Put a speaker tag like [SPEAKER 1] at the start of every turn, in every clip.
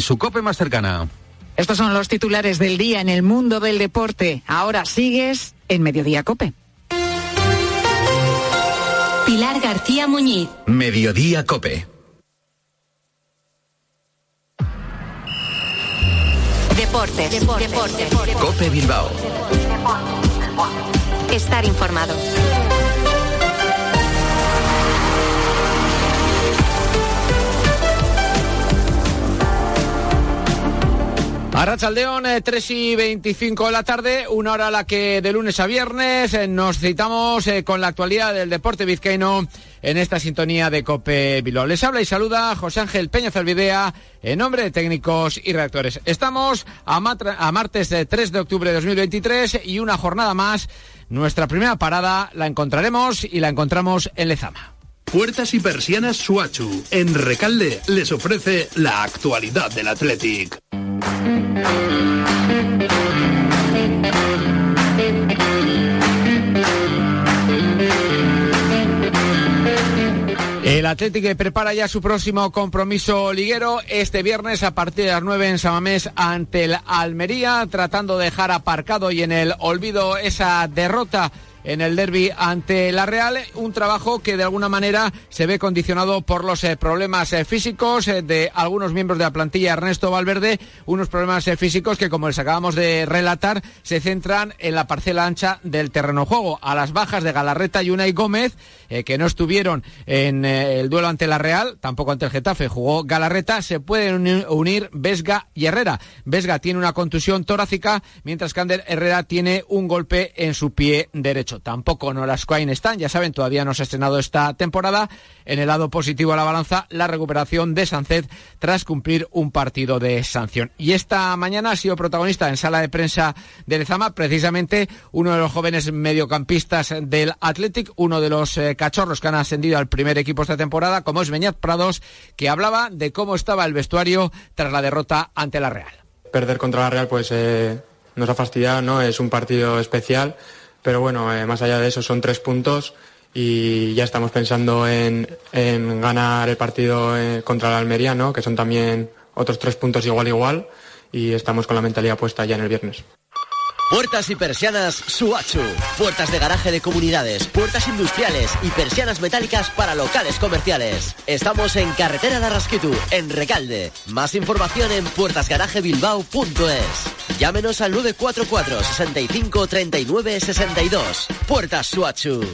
[SPEAKER 1] en su COPE más cercana.
[SPEAKER 2] Estos son los titulares del día en el mundo del deporte. Ahora sigues en Mediodía Cope.
[SPEAKER 3] Pilar García Muñiz.
[SPEAKER 1] Mediodía Cope.
[SPEAKER 3] Deportes. Deportes. Deportes.
[SPEAKER 1] Cope Bilbao.
[SPEAKER 3] Estar informado.
[SPEAKER 4] Arrachaldeón, 3 eh, y 25 de la tarde, una hora a la que de lunes a viernes eh, nos citamos eh, con la actualidad del deporte vizcaíno en esta sintonía de Cope Bilbao. Les habla y saluda José Ángel Peña Zalvidea en nombre de técnicos y redactores. Estamos a, a martes 3 de octubre de 2023 y una jornada más. Nuestra primera parada la encontraremos y la encontramos en Lezama.
[SPEAKER 5] Puertas y persianas Suachu. En Recalde les ofrece la actualidad del Athletic.
[SPEAKER 4] El Atlético prepara ya su próximo compromiso liguero este viernes a partir de las 9 en Samamés ante el Almería, tratando de dejar aparcado y en el olvido esa derrota en el derby ante la Real, un trabajo que de alguna manera se ve condicionado por los eh, problemas eh, físicos eh, de algunos miembros de la plantilla Ernesto Valverde, unos problemas físicos que como les acabamos de relatar se centran en la parcela ancha del terreno juego, a las bajas de Galarreta y Unai Gómez, que no estuvieron en el duelo ante la Real, tampoco ante el Getafe, jugó Galarreta, se pueden unir Vesga y Herrera. Vesga tiene una contusión torácica, mientras que Ander Herrera tiene un golpe en su pie derecho. Tampoco no las Quine están, ya saben, todavía no se ha estrenado esta temporada. En el lado positivo a la balanza, la recuperación de Sanced tras cumplir un partido de sanción. Y esta mañana ha sido protagonista en sala de prensa de Lezama, precisamente uno de los jóvenes mediocampistas del Athletic, uno de los eh, cachorros que han ascendido al primer equipo esta temporada, como es Beñat Prados, que hablaba de cómo estaba el vestuario tras la derrota ante la Real.
[SPEAKER 6] Perder contra la Real, pues eh, nos ha fastidiado, ¿no? Es un partido especial pero bueno, eh, más allá de eso son tres puntos y ya estamos pensando en, ganar el partido eh, contra la Almería, ¿no? que son también otros tres puntos igual igual y estamos con la mentalidad puesta ya en el viernes.
[SPEAKER 7] Puertas y persianas Suachu. Puertas de garaje de comunidades, puertas industriales y persianas metálicas para locales comerciales. Estamos en Carretera de Arrasquitu, en Recalde. Más información en puertasgarajebilbao.es. Llámenos al 944 65 39 62. Puertas Suachu.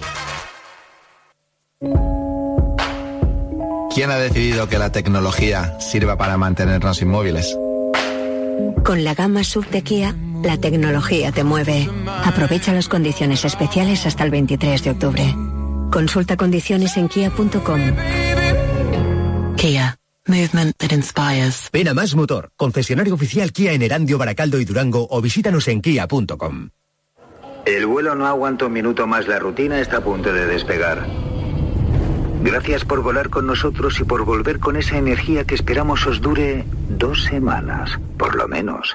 [SPEAKER 8] ¿Quién ha decidido que la tecnología sirva para mantenernos inmóviles?
[SPEAKER 9] Con la gama sub de Kia, la tecnología te mueve. Aprovecha las condiciones especiales hasta el 23 de octubre. Consulta condiciones en kia.com.
[SPEAKER 10] Kia. Movement that inspires.
[SPEAKER 11] Ven a Más Motor, concesionario oficial Kia en Erandio, Baracaldo y Durango o visítanos en kia.com.
[SPEAKER 12] El vuelo no aguanta un minuto más, la rutina está a punto de despegar. Gracias por volar con nosotros y por volver con esa energía que esperamos os dure dos semanas, por lo menos.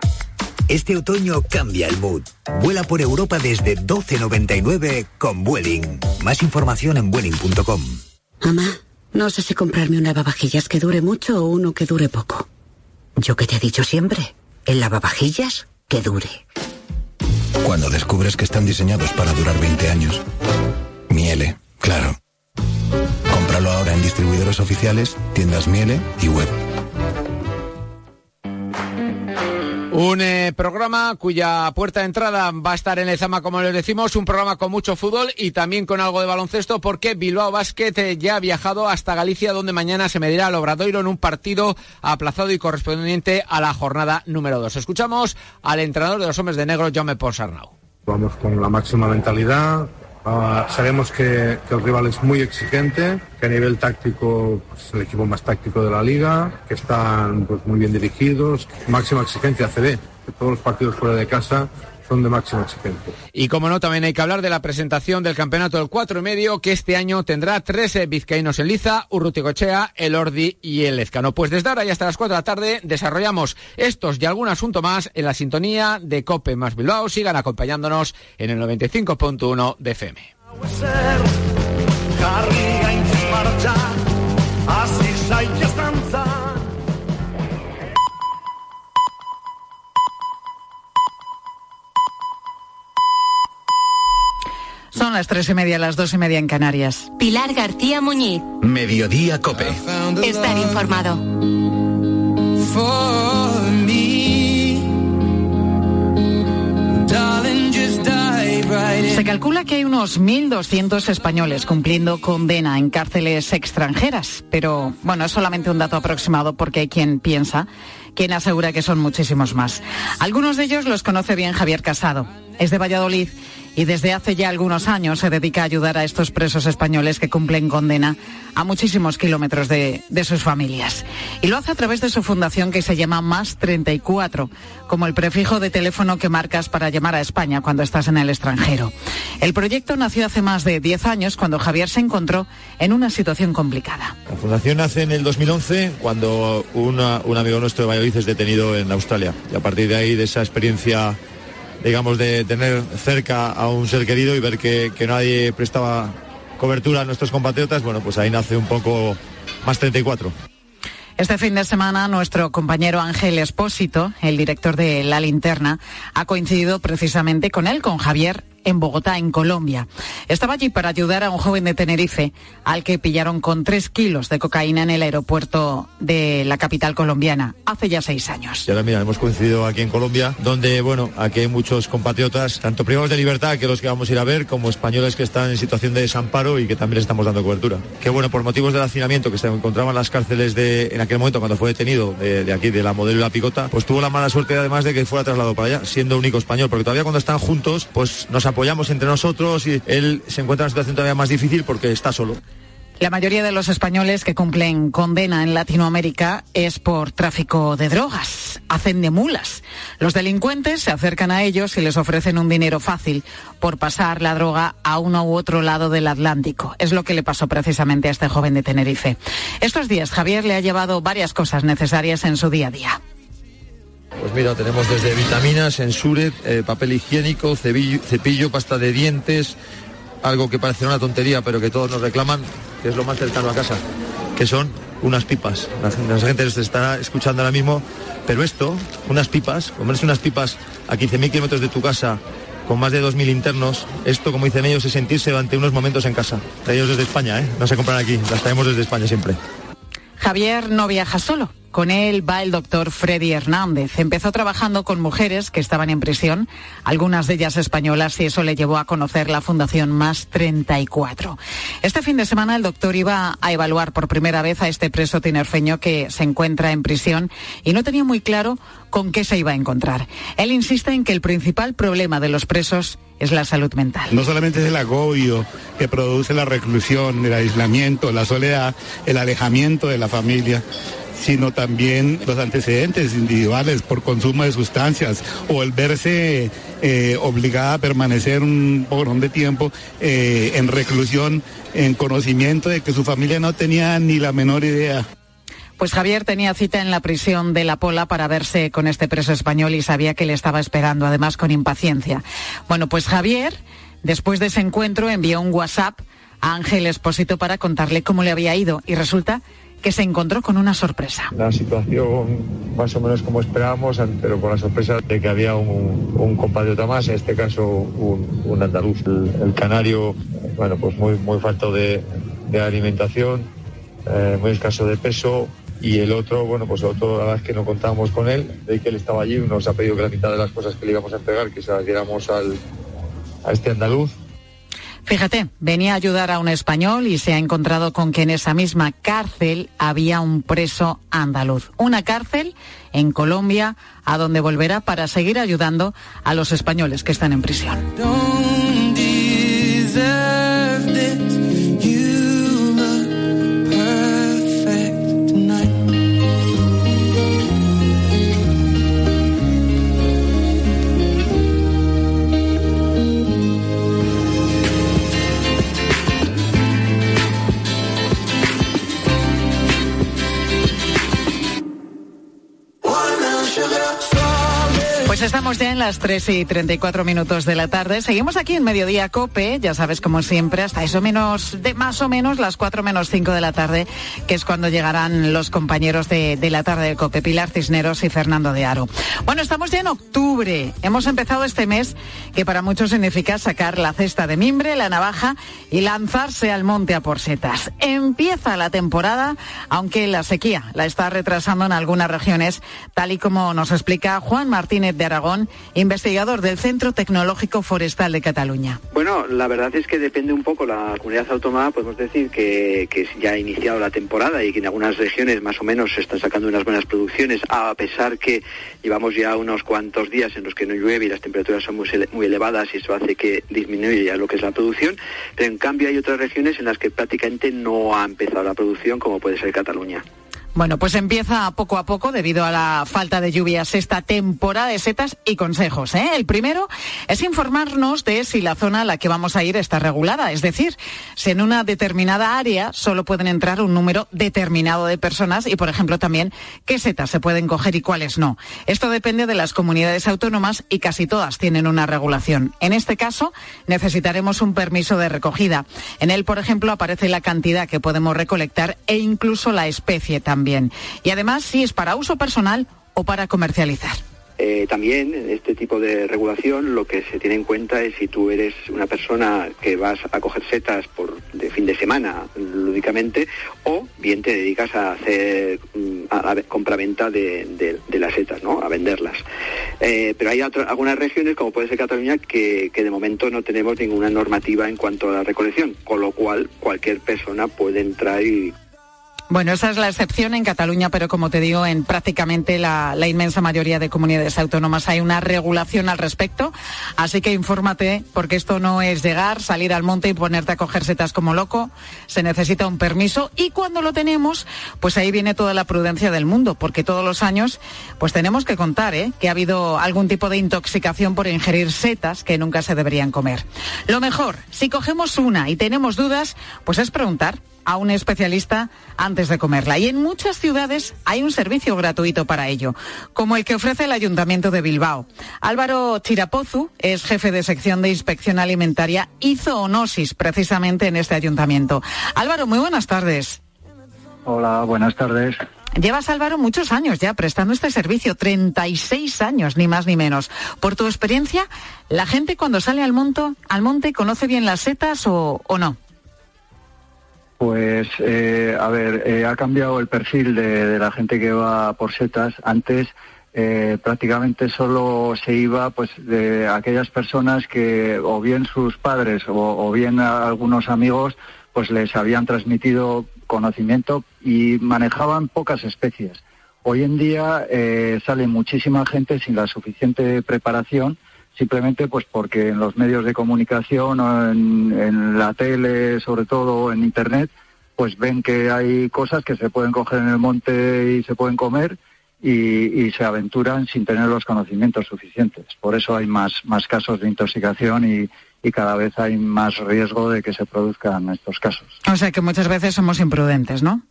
[SPEAKER 11] Este otoño cambia el mood. Vuela por Europa desde 12.99 con Vueling. Más información en vueling.com.
[SPEAKER 10] Mamá, no sé si comprarme un lavavajillas que dure mucho o uno que dure poco.
[SPEAKER 13] Yo que te he dicho siempre, el lavavajillas que dure.
[SPEAKER 14] Cuando descubres que están diseñados para durar 20 años. Miele, claro. Cómpralo ahora en distribuidores oficiales, tiendas Miele y web.
[SPEAKER 4] Un eh, programa cuya puerta de entrada va a estar en Ezama, como les decimos, un programa con mucho fútbol y también con algo de baloncesto, porque Bilbao Basket eh, ya ha viajado hasta Galicia, donde mañana se medirá al Obradoiro en un partido aplazado y correspondiente a la jornada número 2. Escuchamos al entrenador de los hombres de negro, Jaume Ponsarnau.
[SPEAKER 15] Vamos con la máxima mentalidad, Ah, sabemos que, el rival es muy exigente, que a nivel táctico es pues, el equipo más táctico de la liga, que están pues, muy bien dirigidos, máxima exigencia CD, que todos los partidos fuera de casa de máxima exigencia.
[SPEAKER 4] Y como no, también hay que hablar de la presentación del campeonato del cuatro y medio, que este año tendrá 13 vizcaínos en liza, Urruticochea, el Ordi y el Ezcano. Pues desde ahora y hasta las 4 de la tarde desarrollamos estos y algún asunto más en la sintonía de Cope más Bilbao. Sigan acompañándonos en el 95.1 de FM.
[SPEAKER 2] Son las tres y media, las dos y media en Canarias.
[SPEAKER 3] Pilar García Muñiz.
[SPEAKER 1] Mediodía Cope.
[SPEAKER 3] Estar informado.
[SPEAKER 2] Se calcula que hay unos 1.200 españoles cumpliendo condena en cárceles extranjeras, pero bueno, es solamente un dato aproximado porque hay quien piensa, quien asegura que son muchísimos más. Algunos de ellos los conoce bien Javier Casado. Es de Valladolid y desde hace ya algunos años se dedica a ayudar a estos presos españoles que cumplen condena a muchísimos kilómetros de, de, sus familias. Y lo hace a través de su fundación que se llama Más 34, como el prefijo de teléfono que marcas para llamar a España cuando estás en el extranjero. El proyecto nació hace más de 10 años cuando Javier se encontró en una situación complicada.
[SPEAKER 16] La fundación nace en el 2011 cuando un amigo nuestro de Valladolid es detenido en Australia. Y a partir de ahí, de esa experiencia digamos, de tener cerca a un ser querido y ver que, que nadie prestaba cobertura a nuestros compatriotas, bueno, pues ahí nace un poco más 34.
[SPEAKER 2] Este fin de semana nuestro compañero Ángel Espósito, el director de La Linterna, ha coincidido precisamente con él, con Javier, en Bogotá, en Colombia. Estaba allí para ayudar a un joven de Tenerife al que pillaron con tres kilos de cocaína en el aeropuerto de la capital colombiana hace ya seis años.
[SPEAKER 16] Y ahora mira, hemos coincidido aquí en Colombia, donde, bueno, aquí hay muchos compatriotas, tanto privados de libertad, que los que vamos a ir a ver, como españoles que están en situación de desamparo y que también les estamos dando cobertura. Que bueno, por motivos del hacinamiento que se encontraban en las cárceles de, en aquel momento cuando fue detenido, de, aquí, de la modelo y la picota, pues tuvo la mala suerte además de que fuera trasladado para allá, siendo único español, porque todavía cuando están juntos, pues nos apoyamos entre nosotros y él se encuentra en una situación todavía más difícil porque está solo.
[SPEAKER 2] La mayoría de los españoles que cumplen condena en Latinoamérica es por tráfico de drogas. Hacen de mulas. Los delincuentes se acercan a ellos y les ofrecen un dinero fácil por pasar la droga a uno u otro lado del Atlántico. Es lo que le pasó precisamente a este joven de Tenerife. Estos días Javier le ha llevado varias cosas necesarias en su día a día.
[SPEAKER 16] Pues mira, tenemos desde vitaminas, ensuret, eh, papel higiénico, cepillo, pasta de dientes, algo que parece una tontería, pero que todos nos reclaman, que es lo más cercano a casa, que son unas pipas. La, la gente se está escuchando ahora mismo, pero esto, unas pipas, comerse unas pipas a 15.000 kilómetros de tu casa, con más de 2.000 internos, esto, como dicen ellos, es sentirse durante unos momentos en casa. Ellos desde España, ¿eh? No se compran aquí, las traemos desde España siempre.
[SPEAKER 2] Javier no viaja solo. Con él va el doctor Freddy Hernández. Empezó trabajando con mujeres que estaban en prisión, algunas de ellas españolas, y eso le llevó a conocer la Fundación Más 34. Este fin de semana el doctor iba a evaluar por primera vez a este preso tinerfeño que se encuentra en prisión y no tenía muy claro con qué se iba a encontrar. Él insiste en que el principal problema de los presos es la salud mental.
[SPEAKER 17] No solamente es el agobio que produce la reclusión, el aislamiento, la soledad, el alejamiento de la familia sino también los antecedentes individuales por consumo de sustancias o el verse eh, obligada a permanecer un porón de tiempo eh, en reclusión en conocimiento de que su familia no tenía ni la menor idea.
[SPEAKER 2] Pues Javier tenía cita en la prisión de La Pola para verse con este preso español y sabía que le estaba esperando, además con impaciencia. Bueno, pues Javier, después de ese encuentro, envió un WhatsApp a Ángel Espósito para contarle cómo le había ido y resulta que se encontró con una sorpresa.
[SPEAKER 16] La situación más o menos como esperábamos, pero con la sorpresa de que había un, un compatriota más, en este caso un, andaluz. El, canario, bueno, pues muy, muy falto de, alimentación, eh, muy escaso de peso. Y el otro, bueno, pues el otro, la verdad que no contábamos con él, de que él estaba allí, nos ha pedido que la mitad de las cosas que le íbamos a entregar, que se las diéramos al, a este andaluz.
[SPEAKER 2] Fíjate, venía a ayudar a un español y se ha encontrado con que en esa misma cárcel había un preso andaluz. Una cárcel en Colombia a donde volverá para seguir ayudando a los españoles que están en prisión. Las 3 y 34 minutos de la tarde. Seguimos aquí en Mediodía Cope, ya sabes, como siempre, hasta eso menos, de más o menos las 4 menos 5 de la tarde, que es cuando llegarán los compañeros de, la tarde de Cope, Pilar Cisneros y Fernando de Aro. Bueno, estamos ya en octubre. Hemos empezado este mes que para muchos significa sacar la cesta de mimbre, la navaja y lanzarse al monte a por setas. Empieza la temporada, aunque la sequía la está retrasando en algunas regiones, tal y como nos explica Juan Martínez de Aragón, investigador del Centro Tecnológico Forestal de Cataluña.
[SPEAKER 18] Bueno, la verdad es que depende un poco la comunidad autónoma, podemos decir que, que ya ha iniciado la temporada y que en algunas regiones más o menos se están sacando unas buenas producciones, a pesar que llevamos ya unos cuantos días en los que no llueve y las temperaturas son muy, muy elevadas y eso hace que disminuya lo que es la producción, pero en cambio hay otras regiones en las que prácticamente no ha empezado la producción, como puede ser Cataluña.
[SPEAKER 2] Bueno, pues empieza poco a poco debido a la falta de lluvias esta temporada de setas y consejos. ¿eh? El primero es informarnos de si la zona a la que vamos a ir está regulada, es decir, si en una determinada área solo pueden entrar un número determinado de personas y, por ejemplo, también qué setas se pueden coger y cuáles no. Esto depende de las comunidades autónomas y casi todas tienen una regulación. En este caso, necesitaremos un permiso de recogida. En él, por ejemplo, aparece la cantidad que podemos recolectar e incluso la especie también Y además, si es para uso personal o para comercializar.
[SPEAKER 18] Eh, también este tipo de regulación lo que se tiene en cuenta es si tú eres una persona que vas a coger setas por de fin de semana lúdicamente o bien te dedicas a hacer mm, a la compraventa de, de, las setas, ¿no? A venderlas. Eh, pero hay algunas regiones, como puede ser Cataluña, que de momento no tenemos ninguna normativa en cuanto a la recolección, con lo cual cualquier persona puede entrar y
[SPEAKER 2] bueno, esa es la excepción en Cataluña, pero como te digo, en prácticamente la, la, inmensa mayoría de comunidades autónomas hay una regulación al respecto. Así que infórmate, porque esto no es llegar, salir al monte y ponerte a coger setas como loco. Se necesita un permiso y cuando lo tenemos, pues ahí viene toda la prudencia del mundo, porque todos los años, pues tenemos que contar, ¿eh? que ha habido algún tipo de intoxicación por ingerir setas que nunca se deberían comer. Lo mejor, si cogemos una y tenemos dudas, pues es preguntar a un especialista antes de comerla. Y en muchas ciudades hay un servicio gratuito para ello, como el que ofrece el Ayuntamiento de Bilbao. Álvaro Chirapozu es jefe de sección de inspección alimentaria y zoonosis precisamente en este ayuntamiento. Álvaro, muy buenas tardes.
[SPEAKER 19] Hola, buenas tardes.
[SPEAKER 2] Llevas, Álvaro, muchos años ya prestando este servicio, 36 años, ni más ni menos. Por tu experiencia, ¿la gente cuando sale al, monto, al monte conoce bien las setas o, o no?
[SPEAKER 19] Pues, eh, a ver, eh, ha cambiado el perfil de, la gente que va por setas. Antes eh, prácticamente solo se iba pues de aquellas personas que o bien sus padres o, o bien algunos amigos pues les habían transmitido conocimiento y manejaban pocas especies. Hoy en día eh, sale muchísima gente sin la suficiente preparación simplemente pues porque en los medios de comunicación, en, en, la tele, sobre todo en internet, pues ven que hay cosas que se pueden coger en el monte y se pueden comer y, y se aventuran sin tener los conocimientos suficientes. Por eso hay más, más casos de intoxicación y, y cada vez hay más riesgo de que se produzcan estos casos.
[SPEAKER 2] O sea que muchas veces somos imprudentes, ¿no?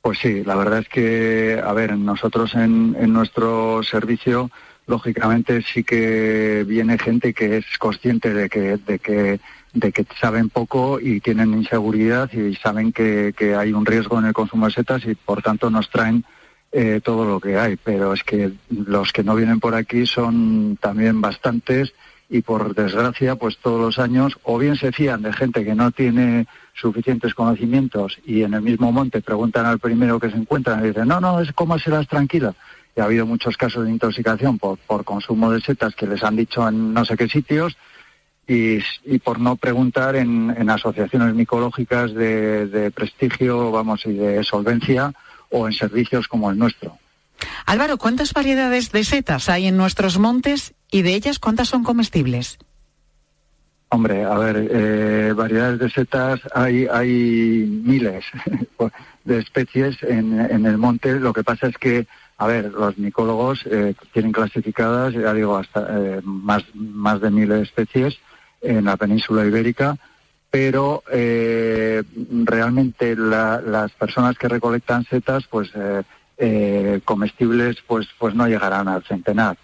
[SPEAKER 19] Pues sí, la verdad es que, a ver, nosotros en, en nuestro servicio lógicamente sí que viene gente que es consciente de que, de que, de que saben poco y tienen inseguridad y saben que, que hay un riesgo en el consumo de setas y por tanto nos traen eh, todo lo que hay. Pero es que los que no vienen por aquí son también bastantes y por desgracia pues todos los años o bien se fían de gente que no tiene suficientes conocimientos y en el mismo monte preguntan al primero que se encuentran y dicen no, no, es como serás tranquila ha habido muchos casos de intoxicación por, por consumo de setas que les han dicho en no sé qué sitios y, y por no preguntar en, en asociaciones micológicas de, de, prestigio, vamos, y de solvencia o en servicios como el nuestro.
[SPEAKER 2] Álvaro, ¿cuántas variedades de setas hay en nuestros montes y de ellas cuántas son comestibles?
[SPEAKER 19] Hombre, a ver, eh, variedades de setas hay, hay miles de especies en, en el monte. Lo que pasa es que a ver, los micólogos eh, tienen clasificadas, ya digo, hasta eh, más, más de mil especies en la península ibérica, pero eh, realmente la, las personas que recolectan setas, pues comestibles, pues, pues no llegarán al centenar.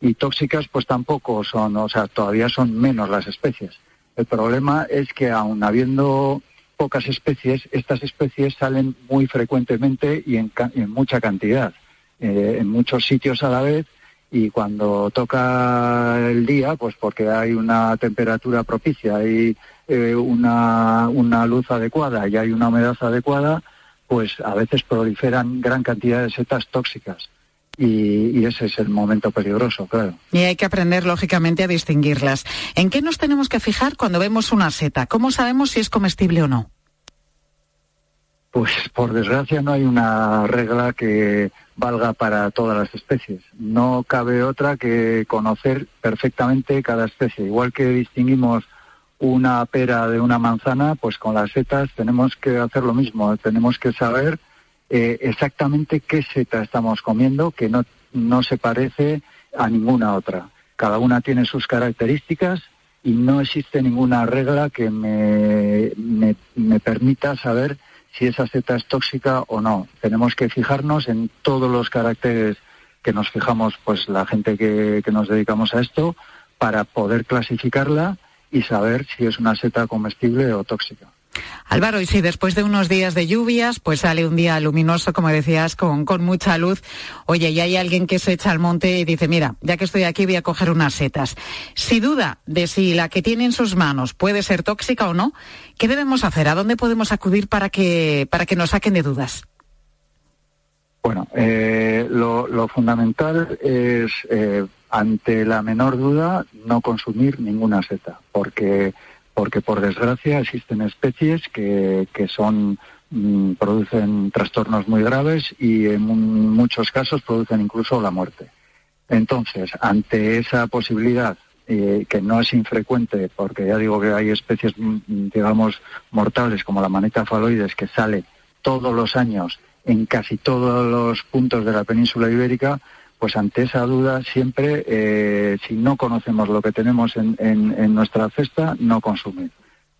[SPEAKER 19] Y tóxicas pues tampoco son, o sea, todavía son menos las especies. El problema es que aun habiendo pocas especies, estas especies salen muy frecuentemente y en, mucha cantidad, eh, en muchos sitios a la vez, y cuando toca el día, pues porque hay una temperatura propicia, hay eh, una, una luz adecuada y hay una humedad adecuada, pues a veces proliferan gran cantidad de setas tóxicas. Y, y, ese es el momento peligroso, claro.
[SPEAKER 2] Y hay que aprender, lógicamente, a distinguirlas. ¿En qué nos tenemos que fijar cuando vemos una seta? ¿Cómo sabemos si es comestible o no?
[SPEAKER 19] Pues por desgracia no hay una regla que valga para todas las especies. No cabe otra que conocer perfectamente cada especie. Igual que distinguimos una pera de una manzana, pues con las setas tenemos que hacer lo mismo. Tenemos que saber eh, exactamente qué seta estamos comiendo, que no, no se parece a ninguna otra. Cada una tiene sus características y no existe ninguna regla que me, me, me permita saber si esa seta es tóxica o no. Tenemos que fijarnos en todos los caracteres que nos fijamos, pues la gente que, que nos dedicamos a esto, para poder clasificarla y saber si es una seta comestible o tóxica.
[SPEAKER 2] Álvaro, y si después de unos días de lluvias, pues sale un día luminoso, como decías, con, con, mucha luz, oye, y hay alguien que se echa al monte y dice, mira, ya que estoy aquí voy a coger unas setas. Si duda de si la que tiene en sus manos puede ser tóxica o no, ¿qué debemos hacer? ¿A dónde podemos acudir para que, para que nos saquen de dudas?
[SPEAKER 19] Bueno, eh, lo, fundamental es, eh, ante la menor duda, no consumir ninguna seta, porque porque por desgracia existen especies que, que son mm, producen trastornos muy graves y en muchos casos producen incluso la muerte. Entonces, ante esa posibilidad eh, que no es infrecuente, porque ya digo que hay especies, mm, digamos, mortales como la manita faloides que sale todos los años en casi todos los puntos de la península ibérica, pues ante esa duda siempre, eh, si no conocemos lo que tenemos en, nuestra cesta, no consumir.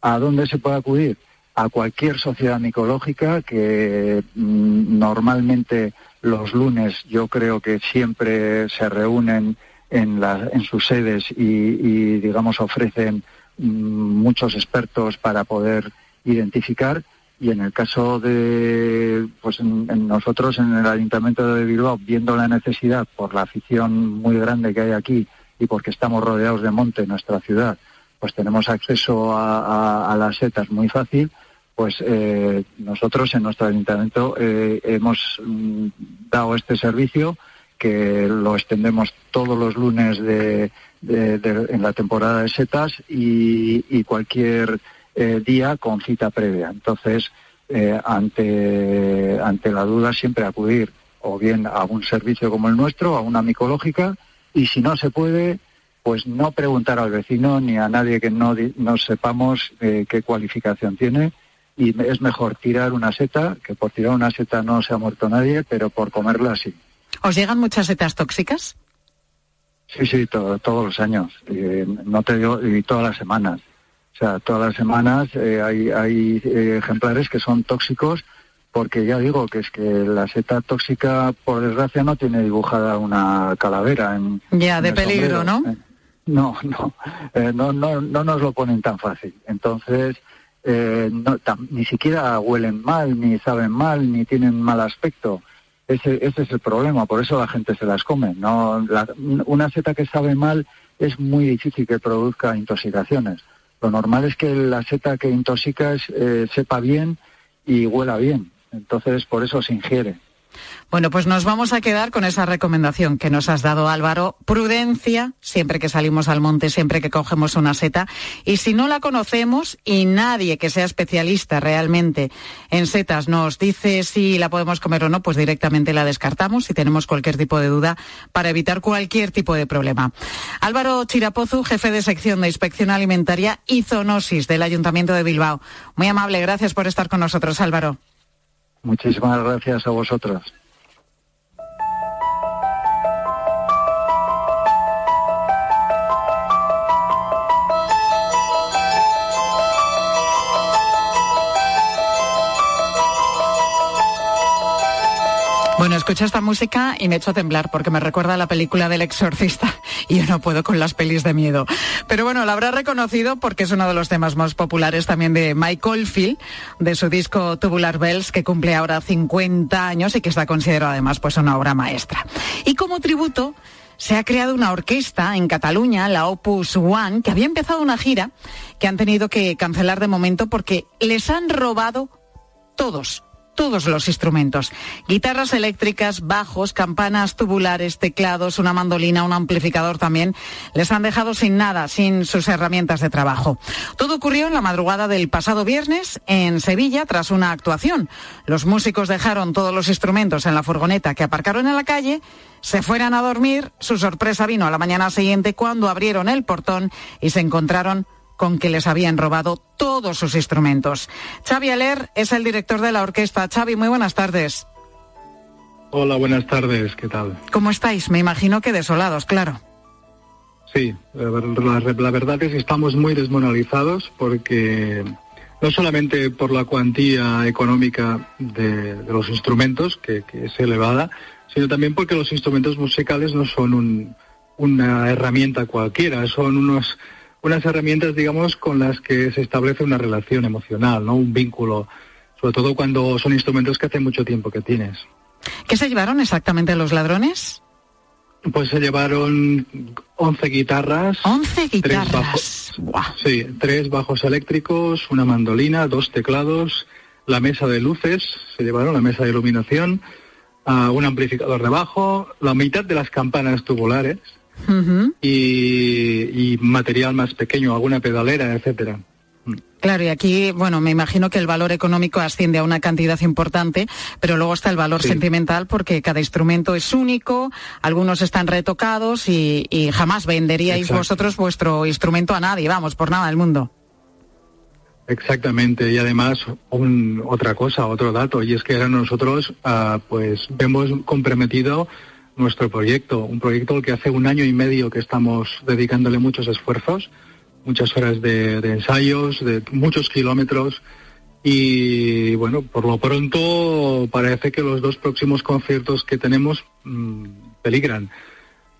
[SPEAKER 19] ¿A dónde se puede acudir? A cualquier sociedad micológica que mm, normalmente los lunes yo creo que siempre se reúnen en, sus sedes y, digamos, ofrecen mm, muchos expertos para poder identificar y en el caso de pues en, nosotros en el ayuntamiento de Bilbao viendo la necesidad por la afición muy grande que hay aquí y porque estamos rodeados de monte en nuestra ciudad pues tenemos acceso a, las setas muy fácil pues eh, nosotros en nuestro ayuntamiento eh, hemos mm, dado este servicio que lo extendemos todos los lunes de, en la temporada de setas y, y cualquier eh, día con cita previa. Entonces, eh, ante, ante la duda siempre acudir o bien a un servicio como el nuestro, a una micológica, y si no se puede, pues no preguntar al vecino ni a nadie que no, no sepamos eh, qué cualificación tiene. Y es mejor tirar una seta, que por tirar una seta no se ha muerto nadie, pero por comerla sí.
[SPEAKER 2] ¿Os llegan muchas setas tóxicas?
[SPEAKER 19] Sí, sí, todos los años. no te digo, y todas las semanas. O sea, todas las semanas eh, hay, hay eh, ejemplares que son tóxicos porque ya digo que es que la seta tóxica, por desgracia, no tiene dibujada una calavera. En,
[SPEAKER 2] ya, de peligro, ¿no?
[SPEAKER 19] Eh, no, no, no, no, no nos lo ponen tan fácil. Entonces, ni siquiera huelen mal, ni saben mal, ni tienen mal aspecto. Ese, ese es el problema, por eso la gente se las come. No, una seta que sabe mal es muy difícil que produzca intoxicaciones. Lo normal es que la seta que intoxica eh, sepa bien y huela bien. Entonces, por eso se ingiere.
[SPEAKER 2] Bueno, pues nos vamos a quedar con esa recomendación que nos has dado, Álvaro. Prudencia, siempre que salimos al monte, siempre que cogemos una seta. Y si no la conocemos y nadie que sea especialista realmente en setas nos dice si la podemos comer o no, pues directamente la descartamos si tenemos cualquier tipo de duda para evitar cualquier tipo de problema. Álvaro Chirapozu, jefe de sección de inspección alimentaria y zoonosis del Ayuntamiento de Bilbao. Muy amable, gracias por estar con nosotros, Álvaro.
[SPEAKER 19] Muchísimas gracias a vosotros.
[SPEAKER 2] Bueno, escucho esta música y me echo a temblar porque me recuerda a la película del exorcista y yo no puedo con las pelis de miedo. Pero bueno, la habrá reconocido porque es uno de los temas más populares también de Michael Field, de su disco Tubular Bells, que cumple ahora 50 años y que está considerado además pues una obra maestra. Y como tributo, se ha creado una orquesta en Cataluña, la Opus One, que había empezado una gira que han tenido que cancelar de momento porque les han robado todos, todos los instrumentos. Guitarras eléctricas, bajos, campanas tubulares, teclados, una mandolina, un amplificador también. Les han dejado sin nada, sin sus herramientas de trabajo. Todo ocurrió en la madrugada del pasado viernes en Sevilla tras una actuación. Los músicos dejaron todos los instrumentos en la furgoneta que aparcaron en la calle, se fueran a dormir. Su sorpresa vino a la mañana siguiente cuando abrieron el portón y se encontraron con que les habían robado todos sus instrumentos. Xavi Aler es el director de la orquesta. Xavi, muy buenas tardes.
[SPEAKER 15] Hola, buenas tardes, ¿qué tal?
[SPEAKER 2] ¿Cómo estáis? Me imagino que desolados, claro.
[SPEAKER 15] Sí, la, verdad es que estamos muy desmoralizados porque no solamente por la cuantía económica de, los instrumentos, que, es elevada, sino también porque los instrumentos musicales no son una herramienta cualquiera, son unos unas herramientas, digamos, con las que se establece una relación emocional, ¿no? Un vínculo, sobre todo cuando son instrumentos que hace mucho tiempo que tienes.
[SPEAKER 2] ¿Qué se llevaron exactamente los ladrones?
[SPEAKER 15] Pues se llevaron 11 guitarras.
[SPEAKER 2] 11 guitarras.
[SPEAKER 15] Sí, tres bajos eléctricos, una mandolina, dos teclados, la mesa de luces, se llevaron la mesa de iluminación, uh, un amplificador de bajo, la mitad de las campanas tubulares, y, material más pequeño, alguna pedalera, etcétera.
[SPEAKER 2] Claro, y aquí, bueno, me imagino que el valor económico asciende a una cantidad importante, pero luego está el valor sentimental porque cada instrumento es único, algunos están retocados y, jamás venderíais vosotros vuestro instrumento a nadie, vamos, por nada del mundo.
[SPEAKER 15] Exactamente, y además otra cosa, otro dato, y es que nosotros ah, pues hemos comprometido nuestro proyecto, un proyecto al que hace un año y medio que estamos dedicándole muchos esfuerzos, muchas horas de, ensayos, de muchos kilómetros y bueno, por lo pronto parece que los dos próximos conciertos que tenemos mm, peligran.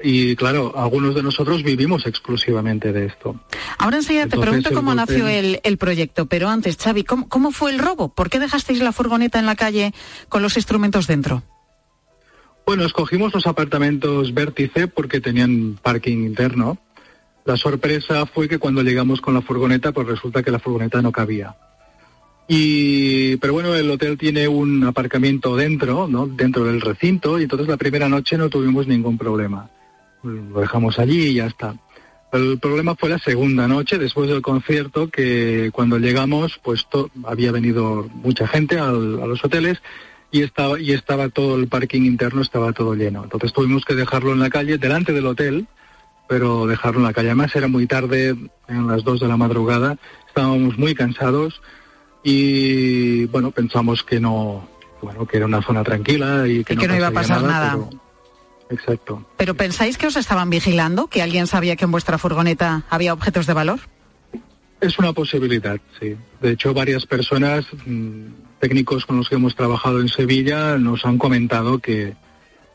[SPEAKER 15] Y claro, algunos de nosotros vivimos exclusivamente de esto.
[SPEAKER 2] Ahora enseguida te pregunto cómo nació el, proyecto, pero antes, Xavi, ¿cómo, ¿cómo fue el robo? ¿Por qué dejasteis la furgoneta en la calle con los instrumentos dentro?
[SPEAKER 15] Bueno, escogimos los apartamentos vértice porque tenían parking interno. La sorpresa fue que cuando llegamos con la furgoneta, pues resulta que la furgoneta no cabía. Y, pero bueno, el hotel tiene un aparcamiento dentro, ¿no? Dentro del recinto, y entonces la primera noche no tuvimos ningún problema. Lo dejamos allí y ya está. El problema fue la segunda noche, después del concierto, que cuando llegamos, pues había venido mucha gente a los hoteles y estaba, y estaba todo el parking interno, estaba todo lleno. Entonces tuvimos que dejarlo en la calle, delante del hotel, pero dejarlo en la calle. Además era muy tarde, en las dos de la madrugada, estábamos muy cansados y bueno, pensamos que no, bueno, que era una zona tranquila y que,
[SPEAKER 2] no, iba a pasar nada.
[SPEAKER 15] Exacto.
[SPEAKER 2] ¿Pero pensáis que os estaban vigilando? ¿Que alguien sabía que en vuestra furgoneta había objetos de valor?
[SPEAKER 15] Es una posibilidad, sí. De hecho, varias personas mm, técnicos con los que hemos trabajado en Sevilla nos han comentado que,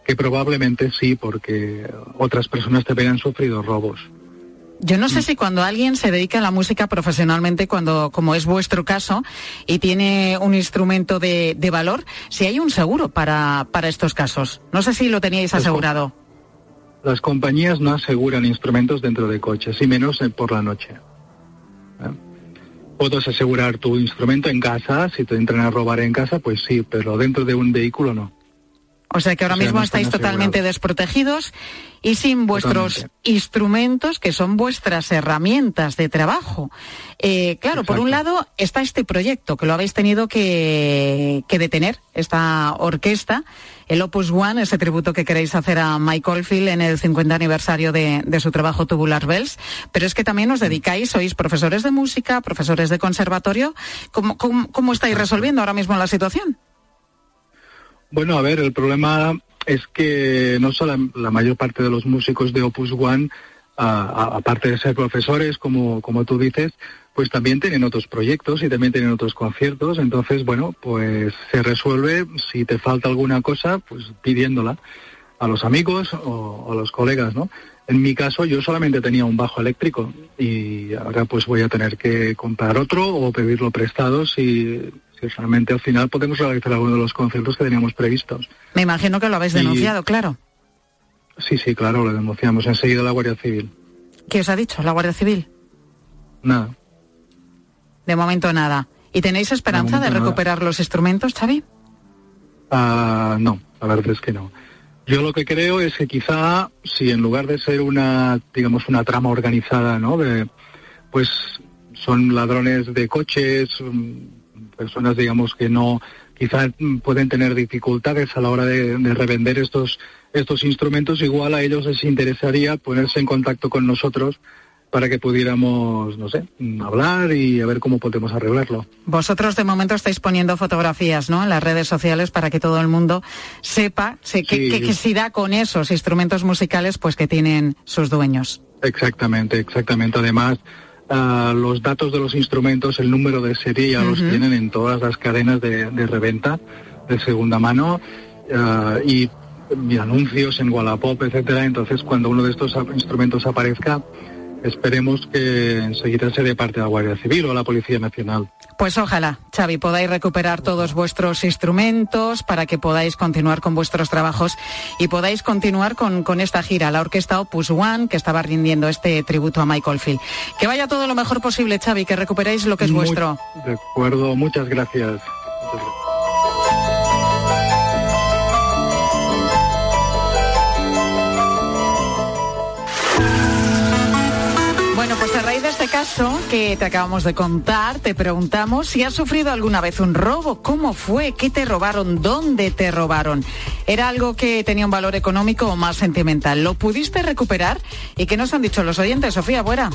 [SPEAKER 15] que probablemente sí, porque otras personas también han sufrido robos.
[SPEAKER 2] Yo no sé si cuando alguien se dedica a la música profesionalmente, cuando, como es vuestro caso, y tiene un instrumento de, de valor, si hay un seguro para, para estos casos. No sé si lo teníais asegurado.
[SPEAKER 15] Las compañías no aseguran instrumentos dentro de coches, y menos por la noche. Puedes asegurar tu instrumento en casa, si te entran a robar en casa, pues sí, pero dentro de un vehículo no.
[SPEAKER 2] O sea que ahora mismo estáis totalmente desprotegidos y sin vuestros instrumentos, que son vuestras herramientas de trabajo. Eh, claro, por un lado está este proyecto, que lo habéis tenido que, detener, esta orquesta, el Opus One, ese tributo que queréis hacer a Mike Oldfield en el 50 aniversario de, su trabajo Tubular Bells, pero es que también os dedicáis, sois profesores de música, profesores de conservatorio. ¿Cómo, cómo estáis resolviendo ahora mismo la situación?
[SPEAKER 15] Bueno, a ver, el problema es que no solo la mayor parte de los músicos de Opus One aparte de ser profesores, como, como tú dices, pues también tienen otros proyectos y también tienen otros conciertos. Entonces, bueno, pues se resuelve, si te falta alguna cosa, pues pidiéndola a los amigos o a los colegas, ¿no? En mi caso, yo solamente tenía un bajo eléctrico y ahora pues voy a tener que comprar otro o pedirlo prestado si, si realmente al final podemos realizar alguno de los conciertos que teníamos previstos.
[SPEAKER 2] Me imagino que lo habéis denunciado, claro.
[SPEAKER 15] Sí, sí, claro, lo denunciamos enseguida la Guardia Civil.
[SPEAKER 2] ¿Qué os ha dicho la Guardia Civil?
[SPEAKER 15] Nada.
[SPEAKER 2] De momento nada. ¿Y tenéis esperanza de, recuperar los instrumentos, Xavi?
[SPEAKER 15] Ah, no, la verdad es que no. Yo lo que creo es que quizá si en lugar de ser una, digamos, una trama organizada, ¿no? De, pues son ladrones de coches, mm, personas, digamos, que no, quizá pueden tener dificultades a la hora de, de revender estos, estos instrumentos, igual a ellos les interesaría ponerse en contacto con nosotros para que pudiéramos, no sé, hablar y a ver cómo podemos arreglarlo.
[SPEAKER 2] Vosotros de momento estáis poniendo fotografías, ¿no? En las redes sociales para que todo el mundo sepa que, si da con esos instrumentos musicales, pues que tienen sus dueños.
[SPEAKER 15] Exactamente, exactamente. Además, ah, los datos de los instrumentos, el número de serie ya los tienen en todas las cadenas de, reventa de segunda mano ah, y, anuncios en Wallapop, etcétera. Entonces, cuando uno de estos instrumentos aparezca, esperemos que enseguida se dé parte de la Guardia Civil o a la Policía Nacional.
[SPEAKER 2] Pues ojalá, Xavi, podáis recuperar todos vuestros instrumentos para que podáis continuar con vuestros trabajos y podáis continuar con, con esta gira, la orquesta Opus One, que estaba rindiendo este tributo a Michael Field. Que vaya todo lo mejor posible, Xavi, que recuperéis lo que es vuestro.
[SPEAKER 15] De acuerdo, muchas gracias.
[SPEAKER 2] pues a este caso que te acabamos de contar, te preguntamos si has sufrido alguna vez un robo, cómo fue, qué te robaron, dónde te robaron. ¿Era algo que tenía un valor económico o más sentimental? ¿Lo pudiste recuperar? ¿Y qué nos han dicho los oyentes, Sofía Buera?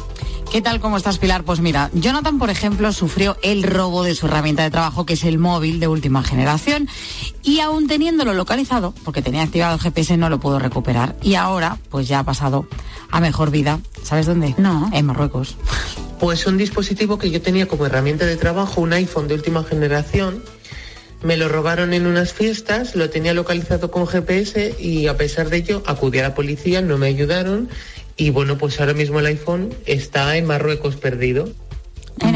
[SPEAKER 20] ¿Qué tal, cómo estás, Pilar? Pues mira, Jonathan, por ejemplo, sufrió el robo de su herramienta de trabajo, que es el móvil de última generación, y aún teniéndolo localizado, porque tenía activado el GPS, no lo pudo recuperar. Y ahora, pues ya ha pasado a mejor vida. ¿Sabes dónde?
[SPEAKER 2] No.
[SPEAKER 20] En Marruecos.
[SPEAKER 10] Pues un dispositivo que yo tenía como herramienta de trabajo, un iPhone de última generación. Me lo robaron en unas fiestas, lo tenía localizado con GPS y a pesar de ello acudí a la policía, no me ayudaron y bueno, pues ahora mismo el iPhone está en Marruecos perdido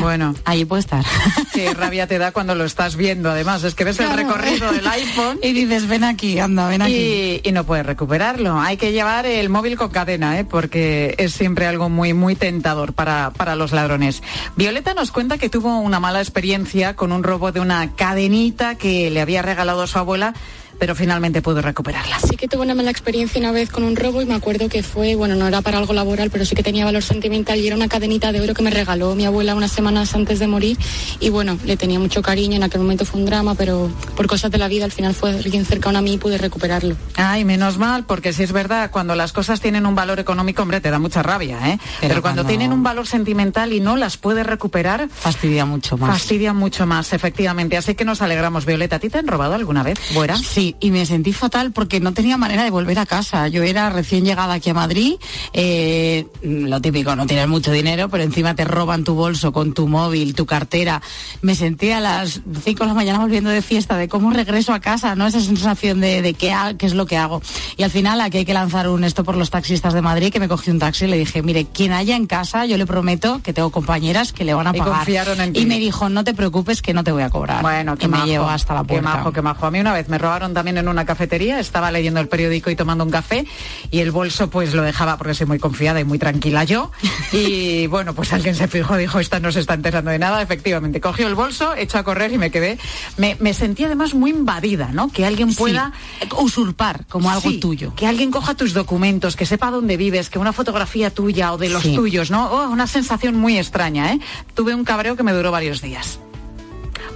[SPEAKER 2] bueno,
[SPEAKER 20] ahí puede estar.
[SPEAKER 2] Qué rabia te da cuando lo estás viendo, además. Es que ves el recorrido del iPhone.
[SPEAKER 20] y dices, ven aquí, anda, ven
[SPEAKER 2] aquí. Y, no puedes recuperarlo. Hay que llevar el móvil con cadena, ¿eh? porque es siempre algo muy, muy tentador para, para los ladrones. Violeta nos cuenta que tuvo una mala experiencia con un robo de una cadenita que le había regalado su abuela pero finalmente pudo recuperarla.
[SPEAKER 21] Sí que tuve una mala experiencia una vez con un robo y me acuerdo que fue, bueno, no era para algo laboral, pero sí que tenía valor sentimental y era una cadenita de oro que me regaló mi abuela unas semanas antes de morir y bueno, le tenía mucho cariño, en aquel momento fue un drama, pero por cosas de la vida al final fue alguien cercano a mí y pude recuperarlo.
[SPEAKER 2] Ay, menos mal, porque si es verdad, cuando las cosas tienen un valor económico, hombre, te da mucha rabia, ¿eh? Pero, cuando, tienen un valor sentimental y no las puedes recuperar,
[SPEAKER 20] fastidia mucho más.
[SPEAKER 2] Fastidia mucho más, efectivamente. Así que nos alegramos, Violeta. ¿A ti te han robado alguna vez? ¿Fuera?
[SPEAKER 20] Sí, y me sentí fatal porque no tenía manera de volver a casa. Yo era recién llegada aquí a Madrid, eh, lo típico, no tienes mucho dinero, pero encima te roban tu bolso con tu móvil, tu cartera. Me sentí a las 5 de la mañana volviendo de fiesta, de cómo regreso a casa, ¿no? Esa sensación de, de qué, qué es lo que hago. Y al final aquí hay que lanzar un esto por los taxistas de Madrid, que me cogí un taxi y le dije, mire, quien haya en casa, yo le prometo que tengo compañeras que le van a pagar.
[SPEAKER 2] Y,
[SPEAKER 20] me dijo, no te preocupes que no te voy a cobrar.
[SPEAKER 2] Bueno, que
[SPEAKER 20] me llevo hasta la puerta.
[SPEAKER 2] Qué majo, qué majo. A mí una vez me robaron también en una cafetería, estaba leyendo el periódico y tomando un café y el bolso pues lo dejaba porque soy muy confiada y muy tranquila yo. Y bueno, pues alguien se fijó, dijo, esta no se está enterando de nada. Efectivamente, cogió el bolso, echó a correr y me quedé. Me, me sentí además muy invadida, ¿no? Que alguien pueda
[SPEAKER 20] usurpar como algo tuyo.
[SPEAKER 2] Que alguien coja tus documentos, que sepa dónde vives, que una fotografía tuya o de los tuyos, ¿no? Oh, una sensación muy extraña, ¿eh? Tuve un cabreo que me duró varios días.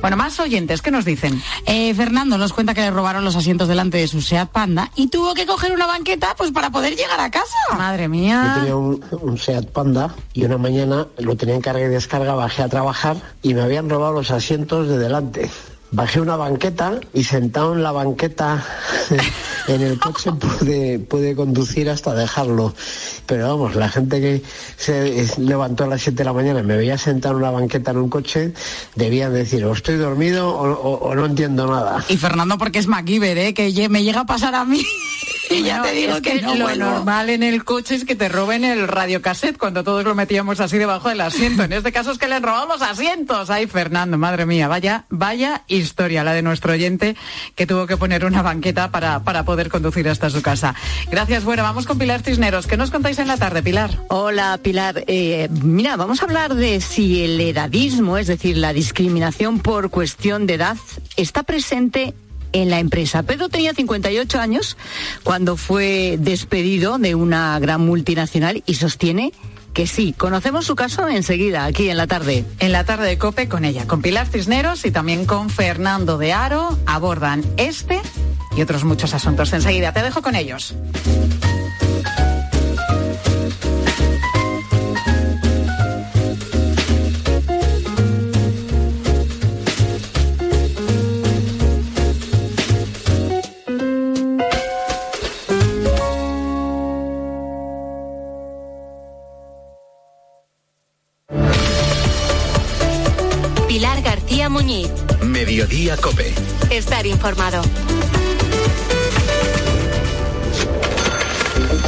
[SPEAKER 2] Bueno, más oyentes, ¿qué nos dicen?
[SPEAKER 20] Eh, Fernando nos cuenta que le robaron los asientos delante de su Seat Panda y tuvo que coger una banqueta pues para poder llegar a casa.
[SPEAKER 2] Madre mía.
[SPEAKER 22] Yo tenía un, Seat Panda y una mañana lo tenía en carga y descarga, bajé a trabajar y me habían robado los asientos de delante Bajé una banqueta y sentado en la banqueta en el coche pude, pude conducir hasta dejarlo. Pero vamos, la gente que se levantó a las 7 de la mañana y me veía sentado en una banqueta en un coche, debían decir o estoy dormido o, o- no entiendo nada.
[SPEAKER 20] Y Fernando porque es MacGyver, ¿eh? Que me llega a pasar a mí. y ya te digo
[SPEAKER 2] es
[SPEAKER 20] que, no
[SPEAKER 2] lo
[SPEAKER 20] vuelvo.
[SPEAKER 2] normal en el coche es que te roben el radiocassette cuando todos lo metíamos así debajo del asiento. En este caso es que le han robado los asientos. Ay, Fernando, madre mía, vaya, vaya historia la de nuestro oyente que tuvo que poner una banqueta para, para poder conducir hasta su casa. Gracias, bueno, vamos con Pilar Cisneros. ¿Qué nos contáis en la tarde, Pilar?
[SPEAKER 23] Hola Pilar, Eh, mira, vamos a hablar de si el edadismo, es decir, la discriminación por cuestión de edad, está presente en la empresa. Pedro tenía 58 años cuando fue despedido de una gran multinacional y sostiene que sí. Conocemos su caso enseguida, aquí en la tarde.
[SPEAKER 2] En la tarde de Cope con ella, con Pilar Cisneros y también con Fernando de Aro, abordan este y otros muchos asuntos. Enseguida te dejo con ellos.
[SPEAKER 24] Mediodía Cope.
[SPEAKER 3] Estar informado.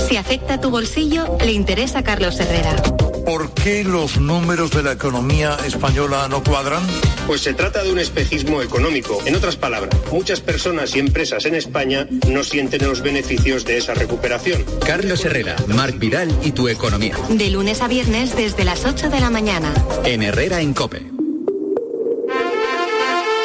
[SPEAKER 3] Si afecta tu bolsillo, le interesa a Carlos Herrera.
[SPEAKER 25] ¿Por qué los números de la economía española no cuadran?
[SPEAKER 26] Pues se trata de un espejismo económico. En otras palabras, muchas personas y empresas en España no sienten los beneficios de esa recuperación.
[SPEAKER 24] Carlos Herrera, Marc Vidal y tu economía.
[SPEAKER 3] De lunes a viernes desde las 8 de la mañana.
[SPEAKER 24] En Herrera en Cope.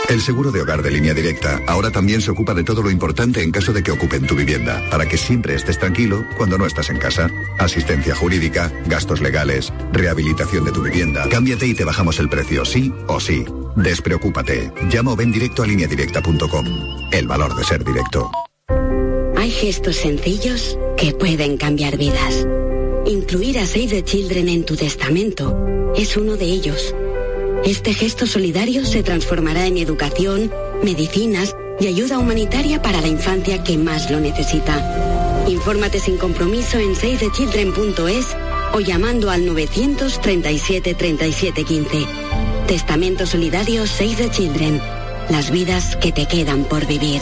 [SPEAKER 27] El seguro de hogar de línea directa ahora también se ocupa de todo lo importante en caso de que ocupen tu vivienda, para que siempre estés tranquilo cuando no estás en casa. Asistencia jurídica, gastos legales, rehabilitación de tu vivienda. Cámbiate y te bajamos el precio, sí o sí. Despreocúpate. Llama o ven directo a lineadirecta.com. El valor de ser directo.
[SPEAKER 10] Hay gestos sencillos que pueden cambiar vidas. Incluir a Save the Children en tu testamento es uno de ellos. Este gesto solidario se transformará en educación, medicinas y ayuda humanitaria para la infancia que más lo necesita. Infórmate sin compromiso en savethechildren.es o llamando al 937 37 15. Testamento solidario Save the Children. Las vidas que te quedan por vivir.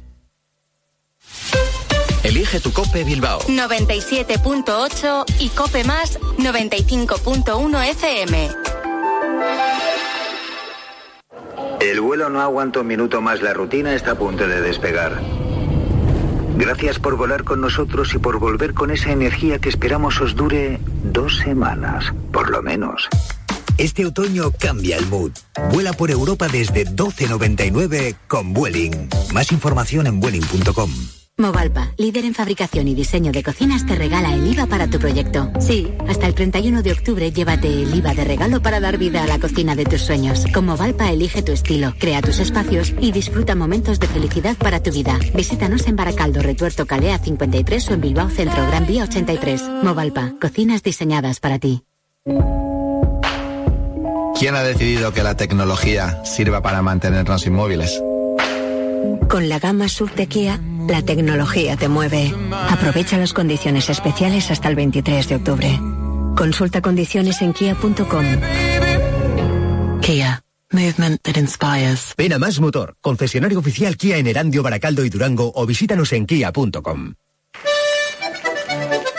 [SPEAKER 24] Elige tu Cope Bilbao.
[SPEAKER 3] 97.8 y Cope Más 95.1 FM.
[SPEAKER 12] El vuelo no aguanta un minuto más, la rutina está a punto de despegar. Gracias por volar con nosotros y por volver con esa energía que esperamos os dure dos semanas, por lo menos. Este otoño cambia el mood. Vuela por Europa desde 12.99 con Vueling. Más información en vueling.com.
[SPEAKER 28] Movalpa, líder en fabricación y diseño de cocinas, te regala el IVA para tu proyecto. Sí, hasta el 31 de octubre llévate el IVA de regalo para dar vida a la cocina de tus sueños. Con Movalpa elige tu estilo, crea tus espacios y disfruta momentos de felicidad para tu vida. Visítanos en Baracaldo, Retuerto Calea 53 o en Bilbao Centro, Gran Vía 83. Movalpa, cocinas diseñadas para ti.
[SPEAKER 29] ¿Quién ha decidido que la tecnología sirva para mantenernos inmóviles?
[SPEAKER 9] Con la gama sub de Kia, la tecnología te mueve. Aprovecha las condiciones especiales hasta el 23 de octubre. Consulta condiciones en kia.com.
[SPEAKER 30] Kia. Movement that inspires.
[SPEAKER 31] Ven a Más Motor, concesionario oficial Kia en Erandio, Baracaldo y Durango o visítanos en kia.com.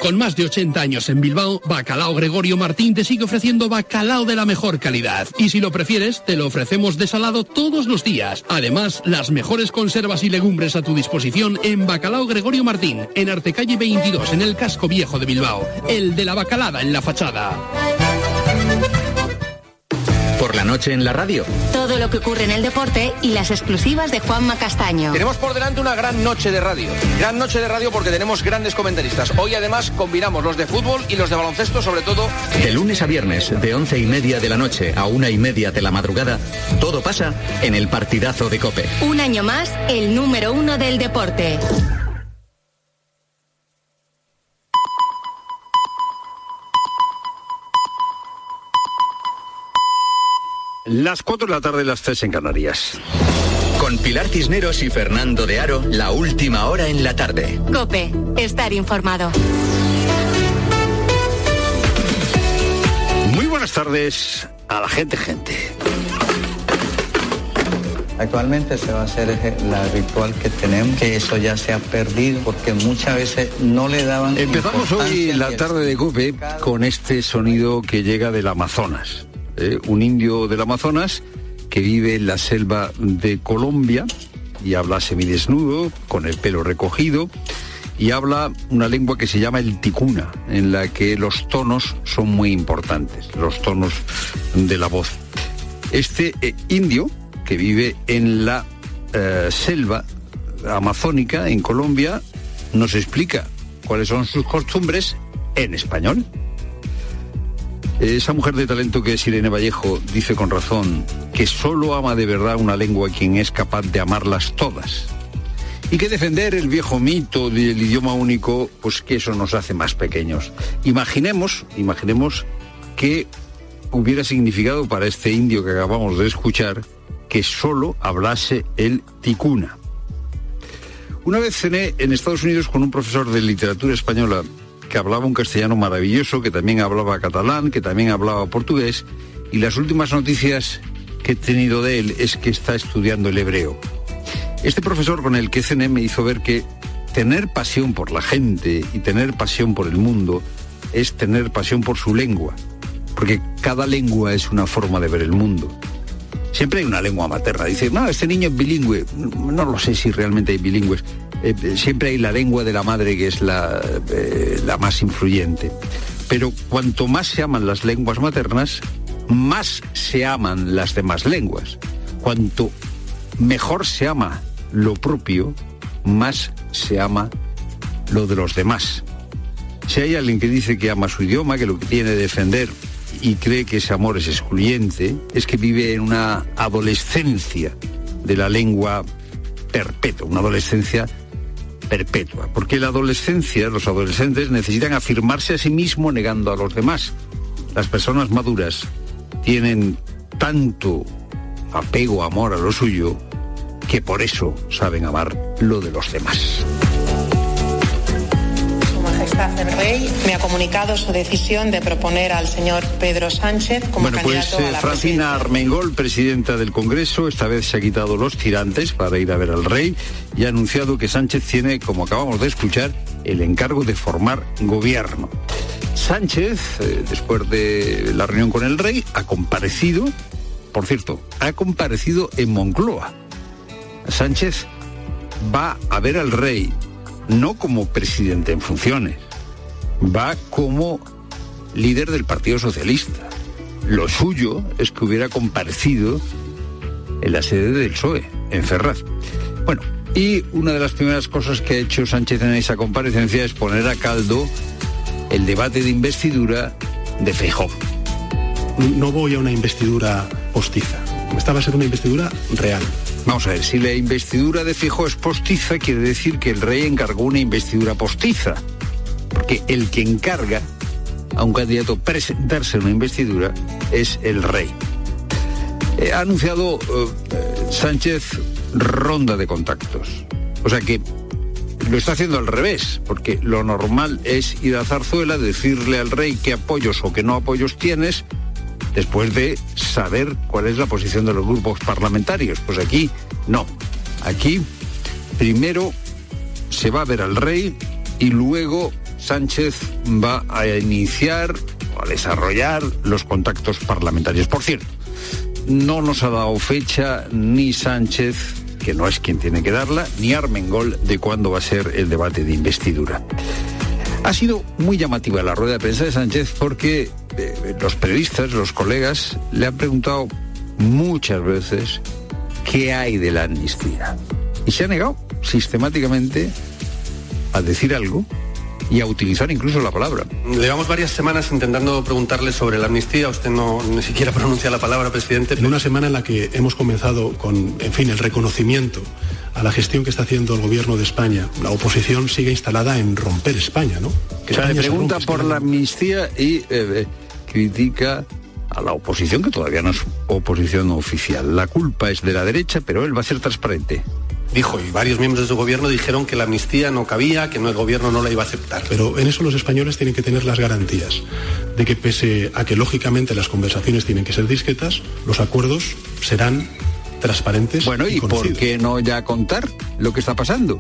[SPEAKER 32] Con más de 80 años en Bilbao, Bacalao Gregorio Martín te sigue ofreciendo bacalao de la mejor calidad. Y si lo prefieres, te lo ofrecemos desalado todos los días. Además, las mejores conservas y legumbres a tu disposición en Bacalao Gregorio Martín, en Artecalle 22, en el casco viejo de Bilbao. El de la bacalada en la fachada.
[SPEAKER 1] Por la noche en la radio.
[SPEAKER 28] Todo lo que ocurre en el deporte y las exclusivas de Juanma Castaño.
[SPEAKER 33] Tenemos por delante una gran noche de radio. Gran noche de radio porque tenemos grandes comentaristas. Hoy además combinamos los de fútbol y los de baloncesto, sobre todo.
[SPEAKER 1] De lunes a viernes, de once y media de la noche a una y media de la madrugada, todo pasa en el partidazo de Cope.
[SPEAKER 28] Un año más, el número uno del deporte.
[SPEAKER 24] Las 4 de la tarde, las 3 en Canarias.
[SPEAKER 1] Con Pilar Cisneros y Fernando de Aro, la última hora en la tarde.
[SPEAKER 28] Cope, estar informado.
[SPEAKER 24] Muy buenas tardes a la gente, gente.
[SPEAKER 34] Actualmente se va a hacer la ritual que tenemos, que eso ya se ha perdido porque muchas veces no le daban.
[SPEAKER 24] Empezamos hoy la tarde de Cope con este sonido que llega del Amazonas. ¿Eh? un indio del Amazonas que vive en la selva de Colombia y habla semidesnudo, con el pelo recogido, y habla una lengua que se llama el ticuna, en la que los tonos son muy importantes, los tonos de la voz. Este eh, indio, que vive en la eh, selva amazónica, en Colombia, nos explica cuáles son sus costumbres en español. Esa mujer de talento que es Irene Vallejo dice con razón que solo ama de verdad una lengua quien es capaz de amarlas todas. Y que defender el viejo mito del idioma único, pues que eso nos hace más pequeños. Imaginemos, imaginemos que hubiera significado para este indio que acabamos de escuchar que solo hablase el ticuna. Una vez cené en Estados Unidos con un profesor de literatura española que hablaba un castellano maravilloso, que también hablaba catalán, que también hablaba portugués, y las últimas noticias que he tenido de él es que está estudiando el hebreo. Este profesor con el que cené me hizo ver que tener pasión por la gente y tener pasión por el mundo es tener pasión por su lengua, porque cada lengua es una forma de ver el mundo. Siempre hay una lengua materna. Dice, no, este niño es bilingüe. No lo sé si realmente hay bilingües. Eh, siempre hay la lengua de la madre que es la, eh, la más influyente. Pero cuanto más se aman las lenguas maternas, más se aman las demás lenguas. Cuanto mejor se ama lo propio, más se ama lo de los demás. Si hay alguien que dice que ama su idioma, que lo que tiene que defender y cree que ese amor es excluyente, es que vive en una adolescencia de la lengua perpetua, una adolescencia perpetua. Porque la adolescencia, los adolescentes necesitan afirmarse a sí mismo negando a los demás. Las personas maduras tienen tanto apego, amor a lo suyo, que por eso saben amar lo de los demás.
[SPEAKER 35] Me ha comunicado su decisión de proponer al señor Pedro Sánchez como
[SPEAKER 24] Bueno, pues
[SPEAKER 35] candidato
[SPEAKER 24] eh,
[SPEAKER 35] a la
[SPEAKER 24] Francina Armengol, presidenta del Congreso, esta vez se ha quitado los tirantes para ir a ver al rey y ha anunciado que Sánchez tiene, como acabamos de escuchar, el encargo de formar gobierno. Sánchez, eh, después de la reunión con el rey, ha comparecido, por cierto, ha comparecido en Moncloa. Sánchez va a ver al rey no como presidente en funciones, va como líder del Partido Socialista. Lo suyo es que hubiera comparecido en la sede del PSOE, en Ferraz. Bueno, y una de las primeras cosas que ha hecho Sánchez en esa comparecencia es poner a caldo el debate de investidura de Feijóo.
[SPEAKER 36] No voy a una investidura postiza. Esta va a ser una investidura real.
[SPEAKER 24] Vamos a ver, si la investidura de Fijo es postiza, quiere decir que el rey encargó una investidura postiza. Porque el que encarga a un candidato presentarse en una investidura es el rey. Eh, ha anunciado eh, Sánchez ronda de contactos. O sea que lo está haciendo al revés, porque lo normal es ir a Zarzuela, decirle al rey qué apoyos o qué no apoyos tienes, después de saber cuál es la posición de los grupos parlamentarios. Pues aquí no. Aquí primero se va a ver al rey y luego Sánchez va a iniciar o a desarrollar los contactos parlamentarios. Por cierto, no nos ha dado fecha ni Sánchez, que no es quien tiene que darla, ni Armengol de cuándo va a ser el debate de investidura. Ha sido muy llamativa la rueda de prensa de Sánchez porque eh, los periodistas, los colegas, le han preguntado muchas veces qué hay de la amnistía. Y se ha negado sistemáticamente a decir algo y a utilizar incluso la palabra.
[SPEAKER 36] Llevamos varias semanas intentando preguntarle sobre la amnistía. Usted no ni siquiera pronuncia la palabra, presidente. En una semana en la que hemos comenzado con, en fin, el reconocimiento a la gestión que está haciendo el gobierno de España. La oposición sigue instalada en romper España, ¿no?
[SPEAKER 24] Que o sea, le pregunta por la amnistía y eh, eh, critica a la oposición, que todavía no es oposición oficial. La culpa es de la derecha, pero él va a ser transparente
[SPEAKER 36] dijo y varios miembros de su gobierno dijeron que la amnistía no cabía, que no, el gobierno no la iba a aceptar. Pero en eso los españoles tienen que tener las garantías de que pese a que lógicamente las conversaciones tienen que ser discretas, los acuerdos serán transparentes.
[SPEAKER 24] Bueno, ¿y, por qué no ya contar lo que está pasando?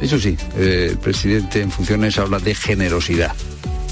[SPEAKER 24] Eso sí, eh, el presidente en funciones habla de generosidad.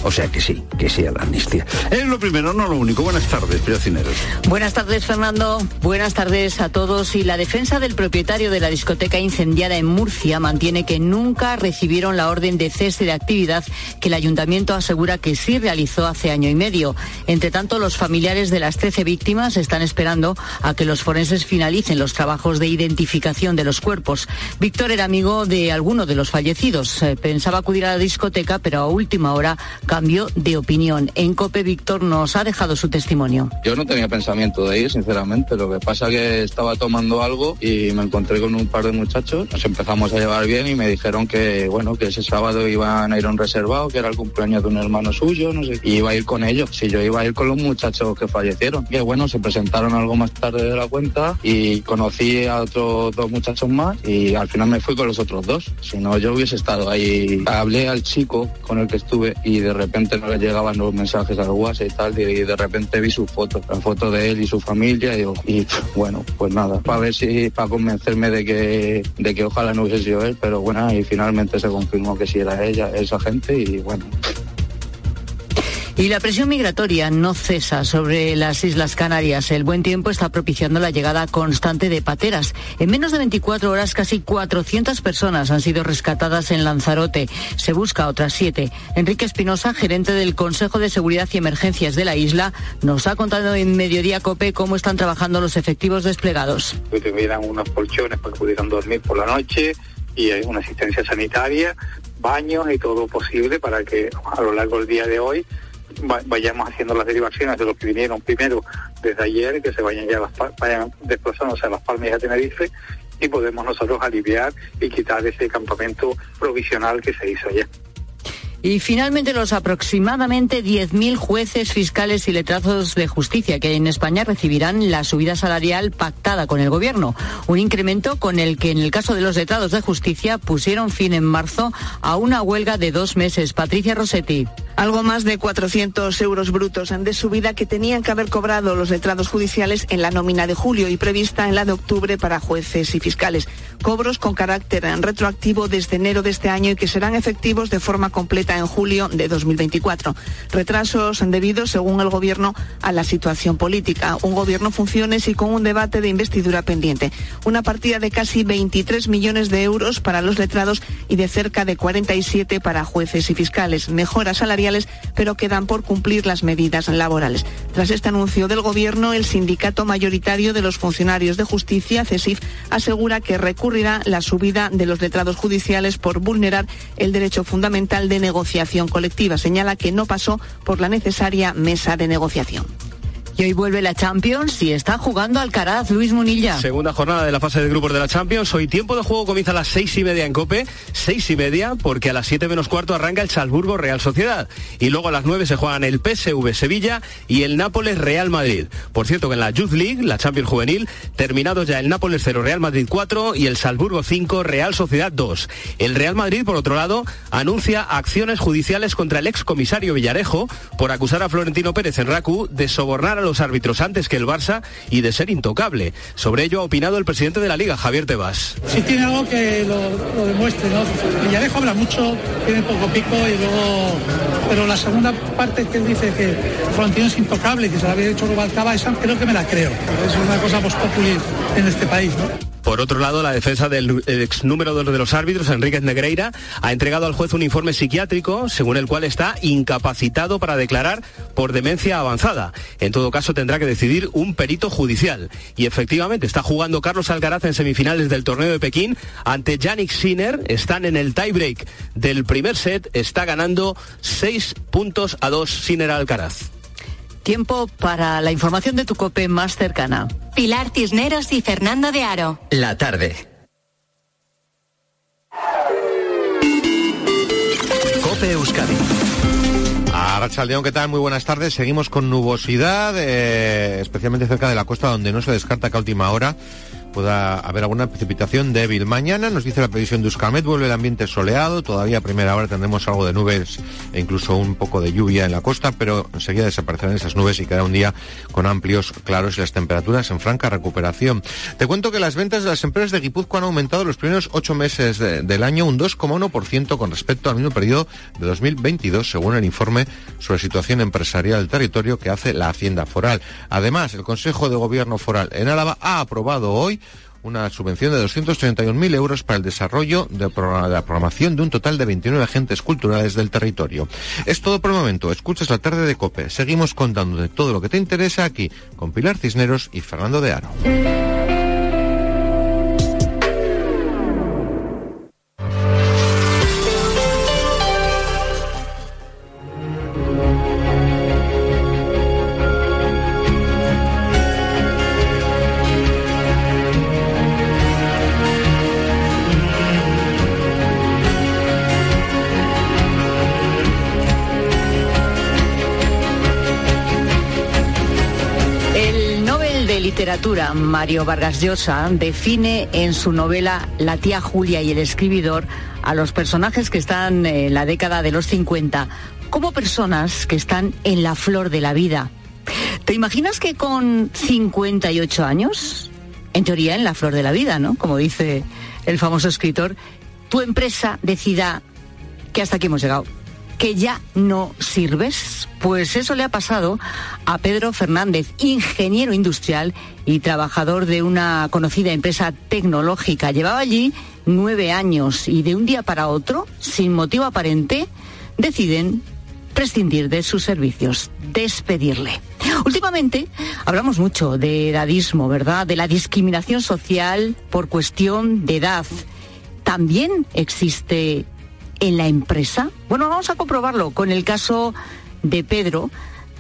[SPEAKER 24] O sea que sí, que sí a la amnistía. Es lo primero, no lo único. Buenas tardes, Cineros.
[SPEAKER 23] Buenas tardes, Fernando. Buenas tardes a todos. Y la defensa del propietario de la discoteca incendiada en Murcia mantiene que nunca recibieron la orden de cese de actividad que el ayuntamiento asegura que sí realizó hace año y medio. Entre tanto, los familiares de las 13 víctimas están esperando a que los forenses finalicen los trabajos de identificación de los cuerpos. Víctor era amigo de alguno de los fallecidos. Eh, pensaba acudir a la discoteca, pero a última hora cambio de opinión. En COPE, Víctor nos ha dejado su testimonio.
[SPEAKER 37] Yo no tenía pensamiento de ir, sinceramente. Lo que pasa que estaba tomando algo y me encontré con un par de muchachos. Nos empezamos a llevar bien y me dijeron que, bueno, que ese sábado iban a ir un reservado, que era el cumpleaños de un hermano suyo, no sé. Y iba a ir con ellos. Si yo iba a ir con los muchachos que fallecieron. Y bueno, se presentaron algo más tarde de la cuenta y conocí a otros dos muchachos más y al final me fui con los otros dos. Si no, yo hubiese estado ahí. Hablé al chico con el que estuve y de de repente no le llegaban los mensajes al WhatsApp y tal, y de repente vi su foto, la foto de él y su familia, y, y bueno, pues nada, para ver si, para convencerme de que, de que ojalá no hubiese sido él, pero bueno, y finalmente se confirmó que sí era ella, esa gente, y bueno,
[SPEAKER 23] y la presión migratoria no cesa sobre las Islas Canarias. El buen tiempo está propiciando la llegada constante de pateras. En menos de 24 horas, casi 400 personas han sido rescatadas en Lanzarote. Se busca otras siete. Enrique Espinosa, gerente del Consejo de Seguridad y Emergencias de la isla, nos ha contado en Mediodía Cope cómo están trabajando los efectivos desplegados.
[SPEAKER 38] Que tuvieran unos colchones para que pudieran dormir por la noche y una asistencia sanitaria, baños y todo posible para que a lo largo del día de hoy vayamos haciendo las derivaciones de los que vinieron primero desde ayer, que se vayan ya vayan desplazándose a las Palmas y a Tenerife y podemos nosotros aliviar y quitar ese campamento provisional que se hizo ayer.
[SPEAKER 23] Y finalmente los aproximadamente 10.000 jueces, fiscales y letrados de justicia que en España recibirán la subida salarial pactada con el Gobierno. Un incremento con el que en el caso de los letrados de justicia pusieron fin en marzo a una huelga de dos meses. Patricia Rossetti.
[SPEAKER 39] Algo más de 400 euros brutos de subida que tenían que haber cobrado los letrados judiciales en la nómina de julio y prevista en la de octubre para jueces y fiscales. Cobros con carácter retroactivo desde enero de este año y que serán efectivos de forma completa en julio de 2024. Retrasos debidos, según el Gobierno, a la situación política. Un Gobierno funciones y con un debate de investidura pendiente. Una partida de casi 23 millones de euros para los letrados y de cerca de 47 para jueces y fiscales. Mejoras salariales, pero quedan por cumplir las medidas laborales. Tras este anuncio del Gobierno, el sindicato mayoritario de los funcionarios de justicia, CESIF, asegura que recurrirá la subida de los letrados judiciales por vulnerar el derecho fundamental de negociación negociación colectiva. Señala que no pasó por la necesaria mesa de negociación.
[SPEAKER 23] Y hoy vuelve la Champions y está jugando Alcaraz, Luis Munilla.
[SPEAKER 40] Segunda jornada de la fase de grupos de la Champions. Hoy tiempo de juego comienza a las seis y media en Cope. Seis y media porque a las siete menos cuarto arranca el Salzburgo Real Sociedad. Y luego a las nueve se juegan el PSV Sevilla y el Nápoles Real Madrid. Por cierto que en la Youth League, la Champions Juvenil, terminados ya el Nápoles 0 Real Madrid 4 y el Salzburgo 5 Real Sociedad 2. El Real Madrid, por otro lado, anuncia acciones judiciales contra el ex comisario Villarejo por acusar a Florentino Pérez en RACU de sobornar a los árbitros antes que el Barça y de ser intocable. Sobre ello ha opinado el presidente de la Liga, Javier Tebas.
[SPEAKER 41] Si tiene algo que lo, demuestre, ¿no? Villarejo habla mucho, tiene poco pico y luego... Pero la segunda parte que él dice que Florentino es intocable, que se lo había hecho Rubalcaba, esa creo que me la creo. Es una cosa post en este país, ¿no?
[SPEAKER 40] Por otro lado, la defensa del ex número de los árbitros, Enríquez Negreira, ha entregado al juez un informe psiquiátrico según el cual está incapacitado para declarar por demencia avanzada. En todo caso, tendrá que decidir un perito judicial. Y efectivamente, está jugando Carlos Alcaraz en semifinales del torneo de Pekín ante Yannick Sinner. Están en el tiebreak del primer set. Está ganando 6 puntos a 2 Sinner Alcaraz.
[SPEAKER 23] Tiempo para la información de tu cope más cercana.
[SPEAKER 28] Pilar Cisneros y Fernando de Aro.
[SPEAKER 1] La tarde. Cope Euskadi.
[SPEAKER 42] León, ¿qué tal? Muy buenas tardes. Seguimos con nubosidad, eh, especialmente cerca de la costa, donde no se descarta que a última hora pueda haber alguna precipitación débil. Mañana nos dice la previsión de Euskalmet, vuelve el ambiente soleado, todavía a primera hora tendremos algo de nubes e incluso un poco de lluvia en la costa, pero enseguida desaparecerán esas nubes y quedará un día con amplios claros y las temperaturas en franca recuperación. Te cuento que las ventas de las empresas de Guipúzcoa han aumentado los primeros ocho meses del año un 2,1% con respecto al mismo periodo de 2022, según el informe sobre situación empresarial del territorio que hace la Hacienda Foral. Además, el Consejo de Gobierno Foral en Álava ha aprobado hoy una subvención de 231.000 euros para el desarrollo de, la programación de un total de 29 agentes culturales del territorio. Es todo por el momento. Escuchas la tarde de COPE. Seguimos contando de todo lo que te interesa aquí con Pilar Cisneros y Fernando de Aro.
[SPEAKER 23] Literatura, Mario Vargas Llosa, define en su novela La tía Julia y el escribidor a los personajes que están en la década de los 50 como personas que están en la flor de la vida. ¿Te imaginas que con 58 años, en teoría en la flor de la vida, ¿no? Como dice el famoso escritor, tu empresa decida que hasta aquí hemos llegado? Que ya no sirves? Pues eso le ha pasado a Pedro Fernández, ingeniero industrial y trabajador de una conocida empresa tecnológica. Llevaba allí nueve años y de un día para otro, sin motivo aparente, deciden prescindir de sus servicios, despedirle. Últimamente hablamos mucho de edadismo, ¿verdad? De la discriminación social por cuestión de edad. También existe en la empresa? Bueno, vamos a comprobarlo con el caso de Pedro,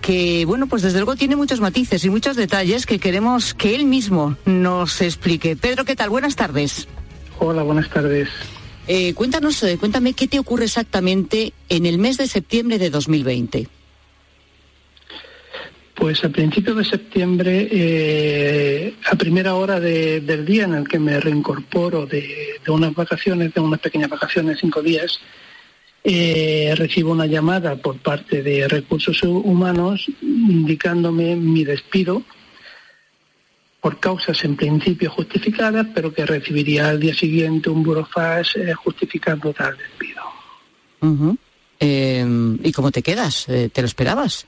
[SPEAKER 23] que, bueno, pues desde luego tiene muchos matices y muchos detalles que queremos que él mismo nos explique. Pedro, ¿qué tal? Buenas tardes.
[SPEAKER 43] Hola, buenas tardes.
[SPEAKER 23] Eh, cuéntanos, eh, cuéntame qué te ocurre exactamente en el mes de septiembre de 2020.
[SPEAKER 43] Pues a principios de septiembre, eh, a primera hora del día en el que me reincorporo de, unas vacaciones, de unas pequeñas vacaciones, cinco días, eh, recibo una llamada por parte de recursos humanos indicándome mi despido por causas en principio justificadas, pero que recibiría al día siguiente un burofax eh, justificando tal despido.
[SPEAKER 23] ¿Y cómo te quedas? ¿Te lo esperabas?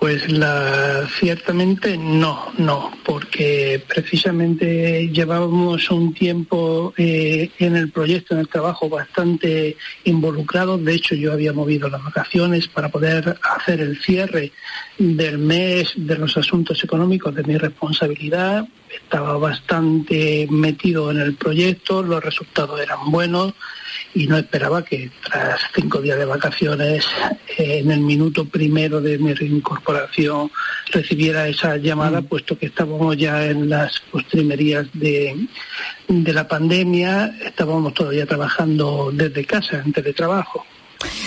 [SPEAKER 43] Pues la, ciertamente no, no, porque precisamente llevábamos un tiempo eh, en el proyecto, en el trabajo, bastante involucrado. De hecho, yo había movido las vacaciones para poder hacer el cierre del mes de los asuntos económicos de mi responsabilidad. Estaba bastante metido en el proyecto, los resultados eran buenos y no esperaba que tras cinco días de vacaciones, eh, en el minuto primero de mi reincorporación, recibiera esa llamada, mm. puesto que estábamos ya en las postrimerías de, de la pandemia, estábamos todavía trabajando desde casa, en teletrabajo.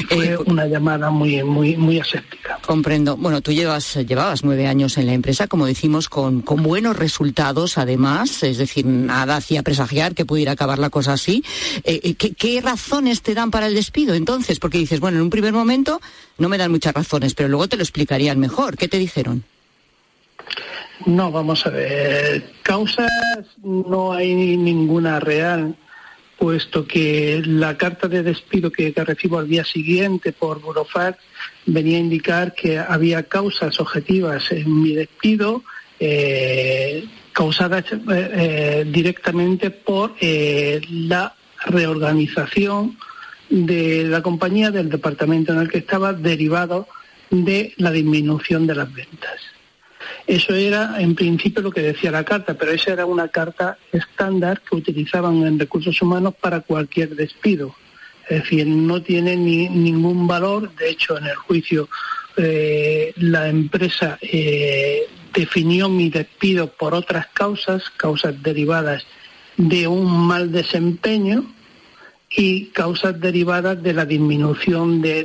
[SPEAKER 43] Fue eh, una llamada muy, muy, muy aséptica.
[SPEAKER 23] Comprendo. Bueno, tú llevas, llevabas nueve años en la empresa, como decimos, con, con buenos resultados, además. Es decir, nada hacía presagiar que pudiera acabar la cosa así. Eh, eh, ¿qué, ¿Qué razones te dan para el despido entonces? Porque dices, bueno, en un primer momento no me dan muchas razones, pero luego te lo explicarían mejor. ¿Qué te dijeron?
[SPEAKER 43] No, vamos a ver. Causas no hay ninguna real, puesto que la carta de despido que, recibo al día siguiente por Burofax venía a indicar que había causas objetivas en mi despido eh, causadas eh, eh, directamente por eh, la reorganización de la compañía, del departamento en el que estaba, derivado de la disminución de las ventas. Eso era en principio lo que decía la carta, pero esa era una carta estándar que utilizaban en recursos humanos para cualquier despido. Es decir, no tiene ni, ningún valor. De hecho, en el juicio eh, la empresa eh, definió mi despido por otras causas, causas derivadas de un mal desempeño y causas derivadas de la disminución de,